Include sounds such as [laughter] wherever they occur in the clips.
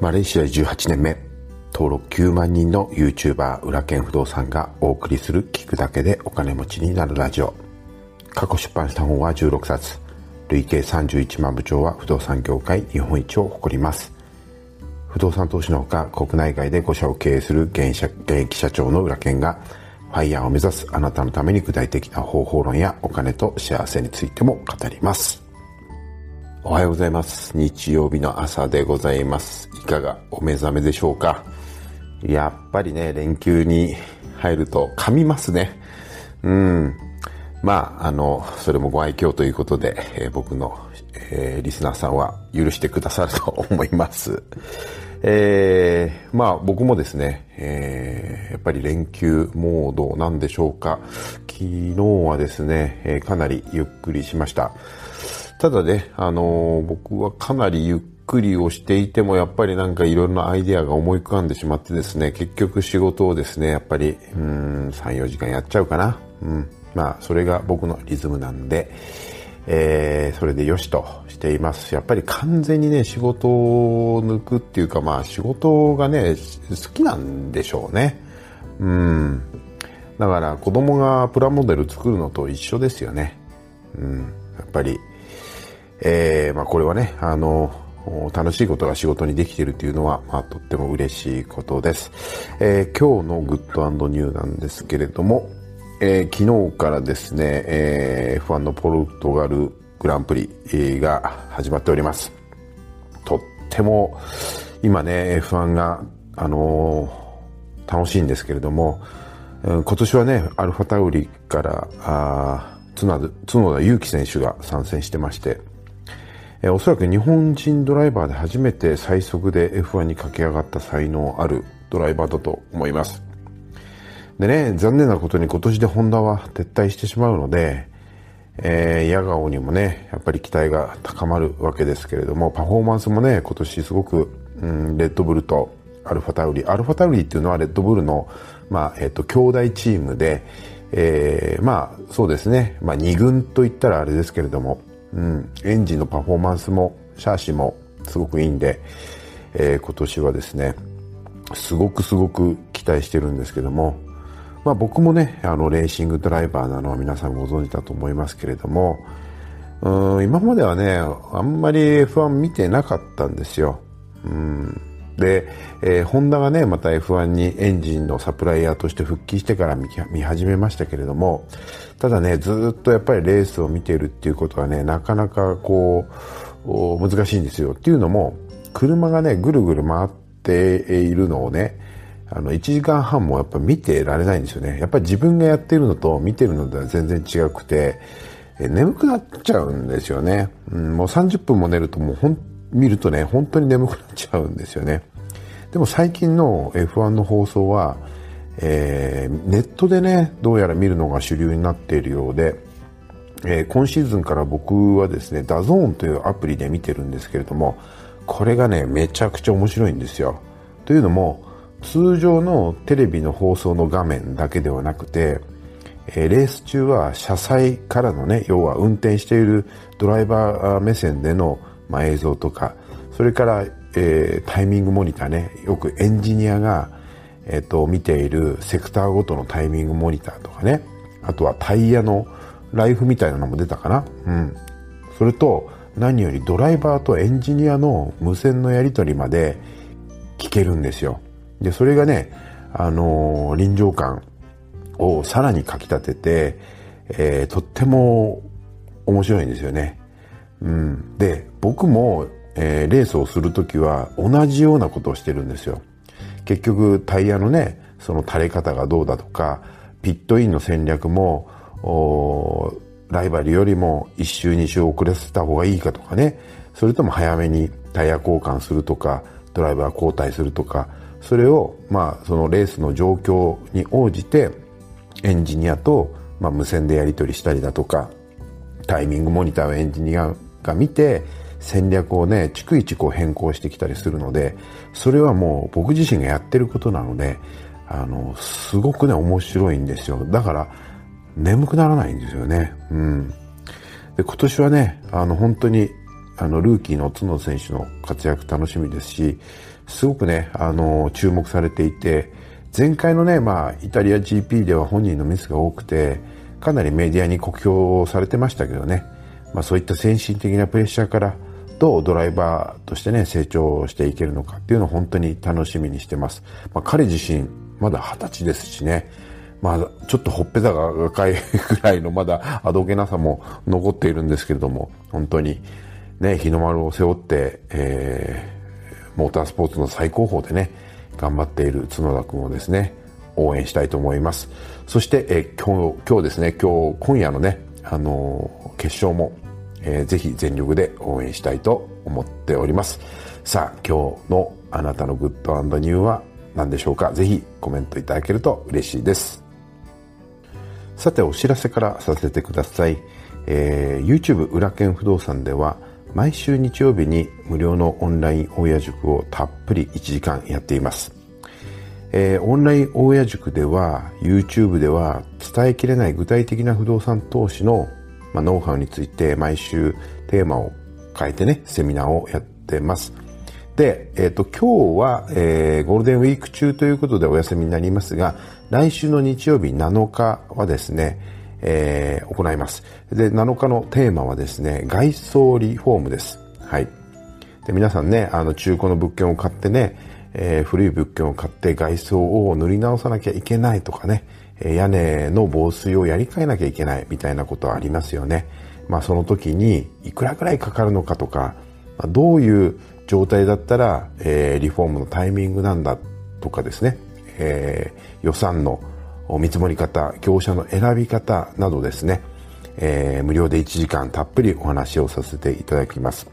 マレーシア18年目。登録9万人の YouTuber 裏剣不動産がお送りする聞くだけでお金持ちになるラジオ。過去出版した本は16冊。累計31万部長は不動産業界日本一を誇ります。不動産投資のほか国内外で5社を経営する現役社長の裏剣がファイヤーを目指すあなたのために具体的な方法論やお金と幸せについても語ります。おはようございます。日曜日の朝でございます。いかがお目覚めでしょうか？やっぱりね、連休に入ると噛みますね。うん。まあ、あの、それもご愛嬌ということで、えー、僕の、えー、リスナーさんは許してくださると思います。えー、まあ僕もですね、えー、やっぱり連休モードなんでしょうか？昨日はですね、えー、かなりゆっくりしました。ただね、あのー、僕はかなりゆっくりをしていても、やっぱりなんかいろいろなアイデアが思い浮かんでしまってですね、結局仕事をですね、やっぱり、うん、3、4時間やっちゃうかな。うん。まあ、それが僕のリズムなんで、えー、それでよしとしています。やっぱり完全にね、仕事を抜くっていうか、まあ、仕事がね、好きなんでしょうね。うん。だから、子供がプラモデル作るのと一緒ですよね。うん。やっぱり、えー、まあ、これはね、あの、楽しいことが仕事にできているというのは、まあ、とっても嬉しいことです。えー、今日のグッドニューなんですけれども、えー、昨日からですね、えー、F1 のポルトガルグランプリが始まっております。とっても、今ね、F1 が、あのー、楽しいんですけれども、今年はね、アルファタウリから、あ角田祐希選手が参戦してまして、えおそらく日本人ドライバーで初めて最速で F1 に駆け上がった才能あるドライバーだと思います。でね、残念なことに今年でホンダは撤退してしまうので、えー、ヤガオにもね、やっぱり期待が高まるわけですけれども、パフォーマンスもね、今年すごく、うん、レッドブルとアルファタウリ、アルファタウリっていうのはレッドブルの、まあ、えっ、ー、と、兄弟チームで、えー、まあ、そうですね、まあ、二軍と言ったらあれですけれども、うん、エンジンのパフォーマンスもシャーシもすごくいいんで、えー、今年はですねすごくすごく期待してるんですけども、まあ、僕もねあのレーシングドライバーなのは皆さんご存知だと思いますけれどもうん今まではねあんまり F1 見てなかったんですよ。うんで、えー、ホンダがね、また F1 にエンジンのサプライヤーとして復帰してから見始めましたけれども、ただね、ずっとやっぱりレースを見ているっていうことはね、なかなかこう、難しいんですよ。っていうのも、車がね、ぐるぐる回っているのをね、あの、1時間半もやっぱ見てられないんですよね。やっぱり自分がやってるのと見てるのでは全然違くて、眠くなっちゃうんですよね。うん、もう30分も寝るともう本見るとね、本当に眠くなっちゃうんですよね。でも最近の F1 の放送は、えー、ネットでね、どうやら見るのが主流になっているようで、えー、今シーズンから僕はですね、 DAZN というアプリで見てるんですけれども、これがね、めちゃくちゃ面白いんですよ。というのも、通常のテレビの放送の画面だけではなくて、えー、レース中は車載からのね、要は運転しているドライバー目線でのまあ、映像とかそれから、えー、タイミングモニターね。よくエンジニアが、えーと、見ているセクターごとのタイミングモニターとかね。あとはタイヤのライフみたいなのも出たかな。うん。それと何よりドライバーとエンジニアの無線のやり取りまで聞けるんですよ。でそれがねあのー、臨場感をさらにかき立てて、えー、とっても面白いんですよね。うん、で僕も、えー、レースをする時は同じようなことをしてるんですよ。結局タイヤのねその垂れ方がどうだとかピットインの戦略もライバルよりも1周2周遅らせた方がいいかとかね。それとも早めにタイヤ交換するとかドライバー交代するとかそれをまあそのレースの状況に応じてエンジニアと、まあ、無線でやり取りしたりだとかタイミングモニターをエンジニアが見て戦略をね逐一こう変更してきたりするのでそれはもう僕自身がやってることなのであのすごくね面白いんですよ。だから眠くならないんですよね。うん。で今年はねあの本当にあのルーキーの角選手の活躍楽しみですしすごくね、あの、注目されていて、前回のね、まあ、イタリア GP では本人のミスが多くて、かなりメディアに酷評されてましたけどね、まあ、そういった先進的なプレッシャーからどうドライバーとしてね、成長していけるのかっていうのを本当に楽しみにしてます。まあ、彼自身、まだ二十歳ですしね、まあ、ちょっとほっぺたが赤いぐらいのまだあどけなさも残っているんですけれども、本当にね、日の丸を背負って、えー、モータースポーツの最高峰でね、頑張っている角田君をですね、応援したいと思います。そして、えー、今日、今日ですね、今日、今夜のね、あのー、決勝も、えー、ぜひ全力で応援したいと思っております。さあ、今日のあなたのグッドニューは何でしょうか？ぜひコメントいただけると嬉しいです。さて、お知らせからさせてください。えー、YouTube 裏剣不動産では、毎週日曜日に無料のオンライン大家塾をたっぷり1時間やっています。えー、オンライン大家塾では YouTube では伝えきれない具体的な不動産投資の、まあ、ノウハウについて毎週テーマを変えてね、セミナーをやってます。で、えっ、ー、と、今日は、えー、ゴールデンウィーク中ということでお休みになりますが、来週の日曜日7日はですね、えー、行います。で、7日のテーマはですね、外装リフォームです。はい。で、皆さんね、あの、中古の物件を買ってね、えー、古い物件を買って外装を塗り直さなきゃいけないとかね、屋根の防水をやり替えなきゃいけないみたいなことはありますよね。まあその時にいくらぐらいかかるのかとか、どういう状態だったら、えー、リフォームのタイミングなんだとかですね、えー、予算の見積もり方、業者の選び方などですね、えー、無料で1時間たっぷりお話をさせていただきます。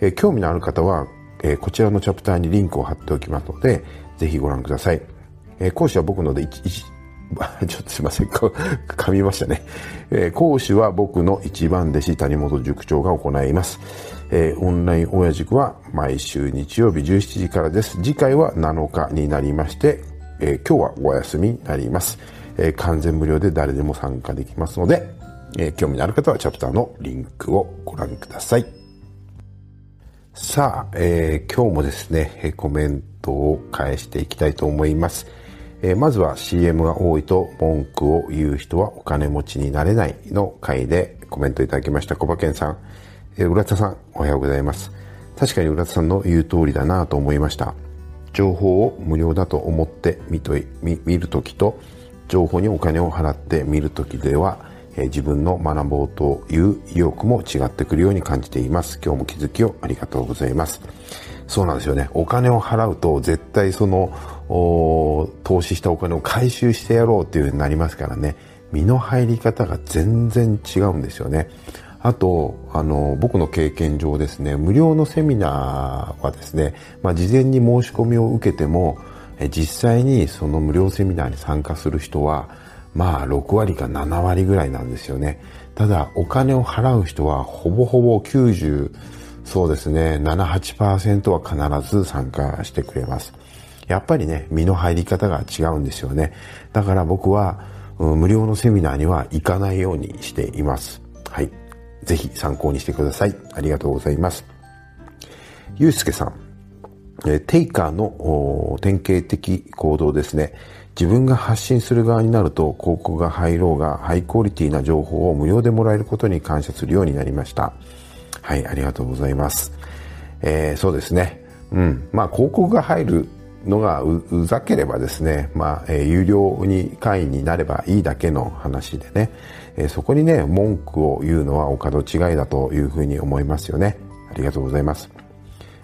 えー、興味のある方は、えー、こちらのチャプターにリンクを貼っておきますので、ぜひご覧ください。えー、講師は僕ので1、1 [laughs] ちょっとすいません、噛みましたね、えー。講師は僕の一番弟子谷本塾長が行います。えー、オンライン親塾は毎週日曜日17時からです。次回は7日になりまして、えー、今日はお休みになります、え、完全無料で誰でも参加できますので、え、興味のある方はチャプターのリンクをご覧ください。さあ、え、今日もですね、コメントを返していきたいと思います。えー、まずは CM が多いと文句を言う人はお金持ちになれないの回でコメントいただきました小馬健さん。えー、浦田さん、おはようございます。確かに浦田さんの言う通りだなと思いました。情報を無料だと思って見と見見るときと情報にお金を払って見るときでは、えー、自分の学ぼうという意欲も違ってくるように感じています。今日も気づきをありがとうございます。そうなんですよね。お金を払うと絶対その投資したお金を回収してやろうっていう風になりますからね。身の入り方が全然違うんですよね。あと、あの、僕の経験上ですね、無料のセミナーはですね、まあ、事前に申し込みを受けても、実際にその無料セミナーに参加する人は、まあ、6割か7割ぐらいなんですよね。ただ、お金を払う人は、ほぼほぼ90、そうですね、7、8%は必ず参加してくれます。やっぱりね、身の入り方が違うんですよね。だから僕は、うん無料のセミナーには行かないようにしています。はい。ぜひ参考にしてください。ありがとうございます。ゆうすけさん。えテイカーの典型的行動ですね。自分が発信する側になると広告が入ろうがハイクオリティな情報を無料でもらえることに感謝するようになりました。はい、ありがとうございます。えー、そうですね。うん。まあ広告が入るのがうざければですね、まあ、えー、有料に会員になればいいだけの話でね、えー、そこにね、文句を言うのはお門違いだというふうに思いますよね。ありがとうございます。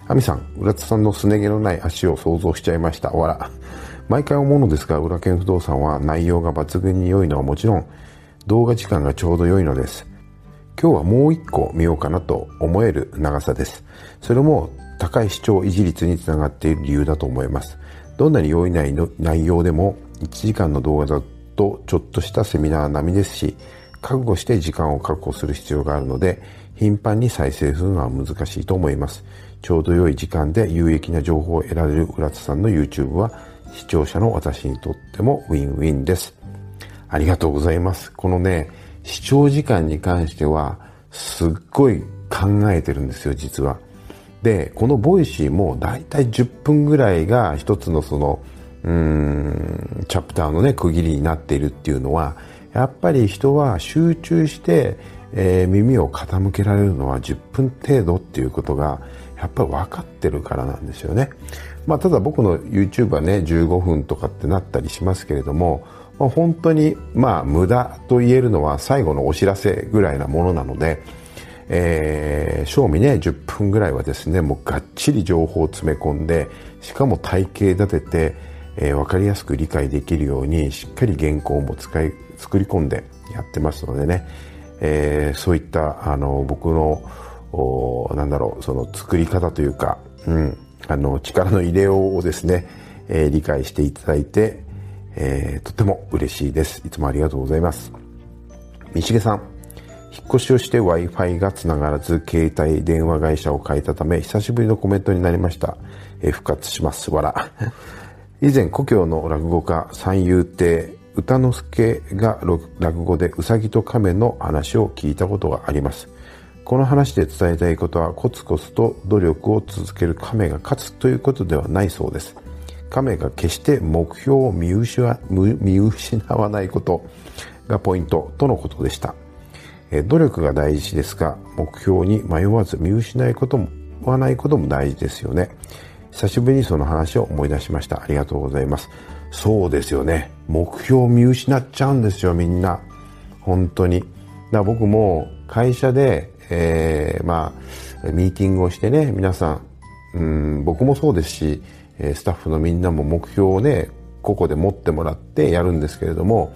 アミさん、浦田さんのすね毛のない足を想像しちゃいました。わら。毎回思うのですが、裏剣不動産は内容が抜群に良いのはもちろん、動画時間がちょうど良いのです。今日はもう一個見ようかなと思える長さです。それも高い視聴維持率につながっている理由だと思います。どんなに良い内容でも1時間の動画だとちょっとしたセミナー並みですし、覚悟して時間を確保する必要があるので、頻繁に再生するのは難しいと思います。ちょうど良い時間で有益な情報を得られる浦津さんの YouTube は視聴者の私にとってもウィンウィンです。ありがとうございます。このね、視聴時間に関してはすっごい考えてるんですよ、実は。で、この Voicy もだいたい10分ぐらいが一つのその、うん、チャプターのね、区切りになっているっていうのは、やっぱり人は集中して、えー、耳を傾けられるのは10分程度っていうことが、やっぱり分かってるからなんですよね。まあ、ただ僕の YouTube はね、15分とかってなったりしますけれども、まあ、本当に、まあ、無駄と言えるのは最後のお知らせぐらいなものなので、えー、賞味ね、10分ぐらいはですね、もうがっちり情報を詰め込んで、しかも体系立てて、えー、わかりやすく理解できるように、しっかり原稿も使い、作り込んでやってますのでね、えー、そういった、あの、僕の、おなんだろう、その作り方というか、うん、あの、力の入れようをですね、えー、理解していただいて、えー、とても嬉しいです。いつもありがとうございます。三重さん、引っ越しをして Wi-Fi がつながらず、携帯電話会社を変えたため、久しぶりのコメントになりました。えー、復活します。わら。[laughs] 以前、故郷の落語家、三遊亭、歌之助が落語でうさぎと亀の話を聞いたことがあります。この話で伝えたいことは、コツコツと努力を続ける亀が勝つということではないそうです。亀が決して目標を見失わないことがポイントとのことでした。努力が大事ですが、目標に迷わず見失いことも、わないことも大事ですよね。久しぶりにその話を思い出しました。ありがとうございます。そうですよね。目標を見失っちゃうんですよ、みんな。本当に。だから僕も会社で、えー、まあ、ミーティングをしてね、皆さん、うん、僕もそうですし、スタッフのみんなも目標をね、個々で持ってもらってやるんですけれども、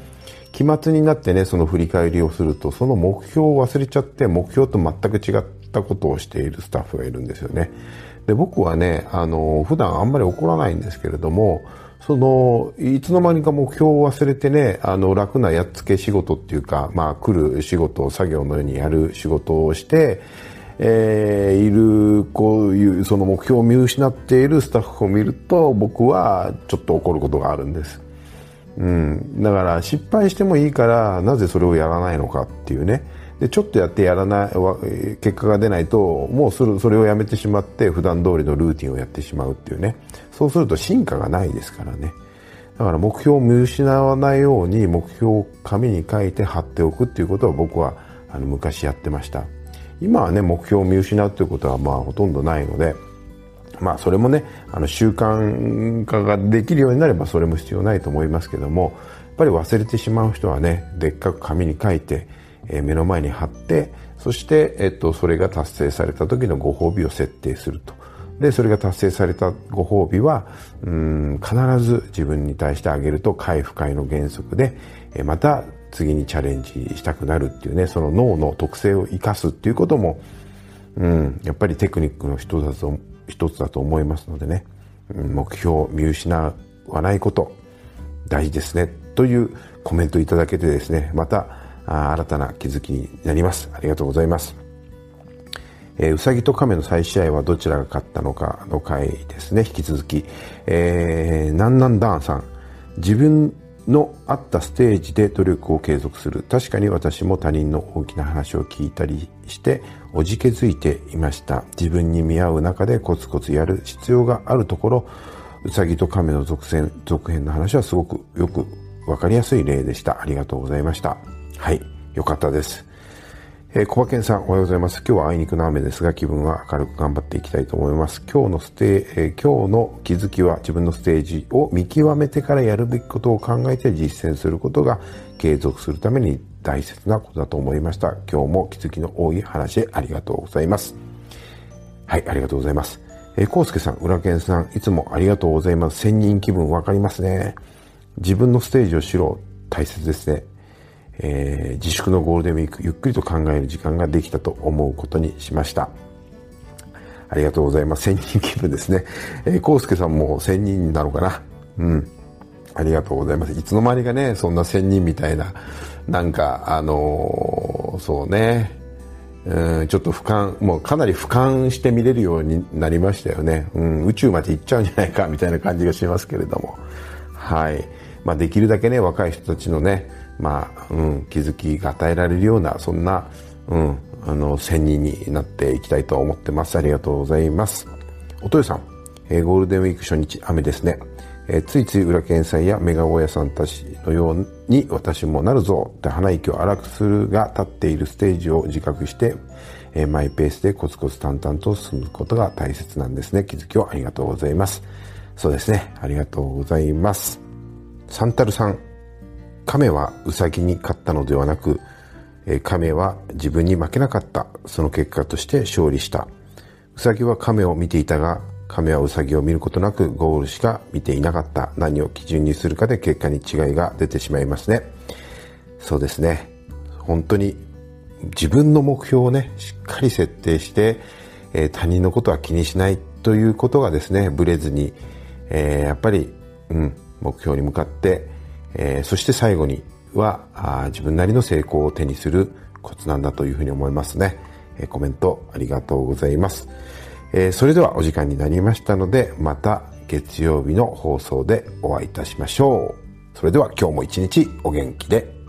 期末になってね、その振り返りをすると、その目標を忘れちゃって、目標と全く違ったことをしているスタッフがいるんですよね。で、僕はね、あの、普段あんまり怒らないんですけれども、その、いつの間にか目標を忘れてね、あの、楽なやっつけ仕事っていうか、まあ、来る仕事、作業のようにやる仕事をして、えー、いる、こういう、その目標を見失っているスタッフを見ると、僕はちょっと怒ることがあるんです。うん、だから失敗してもいいからなぜそれをやらないのかっていうね。でちょっとやってやらない結果が出ないともうそれそれをやめてしまって普段通りのルーティンをやってしまうっていうね。そうすると進化がないですからね。だから目標を見失わないように目標を紙に書いて貼っておくっていうことは僕はあの昔やってました。今はね目標を見失うということはまあほとんどないのでまあそれもねあの習慣化ができるようになればそれも必要ないと思いますけどもやっぱり忘れてしまう人はねでっかく紙に書いて、えー、目の前に貼ってそして、えっと、それが達成された時のご褒美を設定すると。で、それが達成されたご褒美は、うん、必ず自分に対してあげると回不快の原則で、えまた次にチャレンジしたくなるっていうね、その脳の特性を生かすっていうことも、うん、やっぱりテクニックの一つだと一つだと思いますのでね、目標を見失わないこと、大事ですね、というコメントいただけてですね、また新たな気づきになります。ありがとうございます。えー、うさぎと亀の再試合はどちらが勝ったのかの回ですね、引き続き。えー、なんなんダーンさん。自分のあったステージで努力を継続する。確かに私も他人の大きな話を聞いたりして、おじけづいていました。自分に見合う中でコツコツやる必要があるところ、ウサギと亀の続編続編の話はすごくよく分かりやすい例でした。ありがとうございました。はい、よかったです。えー、小馬健さん、おはようございます。今日はあいにくの雨ですが、気分は明るく頑張っていきたいと思います。今日のステーえー、今日の気づきは自分のステージを見極めてからやるべきことを考えて実践することが継続するために大切なことだと思いました。今日も気づきの多い話ありがとうございます。はい、ありがとうございます。えー、コウスケさん、浦健さん、いつもありがとうございます。千人気分わかりますね。自分のステージを知ろう。大切ですね。えー、自粛のゴールデンウィーク、ゆっくりと考える時間ができたと思うことにしました。ありがとうございます。千人気分ですね。えー、コウスケさんも千人なのかな？うん。ありがとうございます。いつの間にかね、そんな千人みたいな、なんか、あのー、そうね、うん、ちょっと俯瞰、もうかなり俯瞰して見れるようになりましたよね。うん、宇宙まで行っちゃうんじゃないか、みたいな感じがしますけれども。はい。まあ、できるだけね、若い人たちのね、まあ、うん、気づきが与えられるような、そんな、うん、あの、1000人になっていきたいと思ってます。ありがとうございます。おとよさん、えー、ゴールデンウィーク初日、雨ですね。えー、ついつい裏検査やメガ大家さんたちのように私もなるぞって鼻息を荒くするが立っているステージを自覚して、えー、マイペースでコツコツ淡々と進むことが大切なんですね。気づきをありがとうございます。そうですね。ありがとうございます。サンタルさん。亀はウサギに勝ったのではなく、亀は自分に負けなかった。その結果として勝利した。ウサギは亀を見ていたが、亀はウサギを見ることなくゴールしか見ていなかった。何を基準にするかで結果に違いが出てしまいますね。そうですね。本当に自分の目標をね、しっかり設定して、えー、他人のことは気にしないということがですね、ブレずに、えー、やっぱり、うん、目標に向かって、えー、そして最後にはあ自分なりの成功を手にするコツなんだというふうに思いますね。えー、コメントありがとうございます。えー、それではお時間になりましたので、また月曜日の放送でお会いいたしましょう。それでは今日も一日お元気で。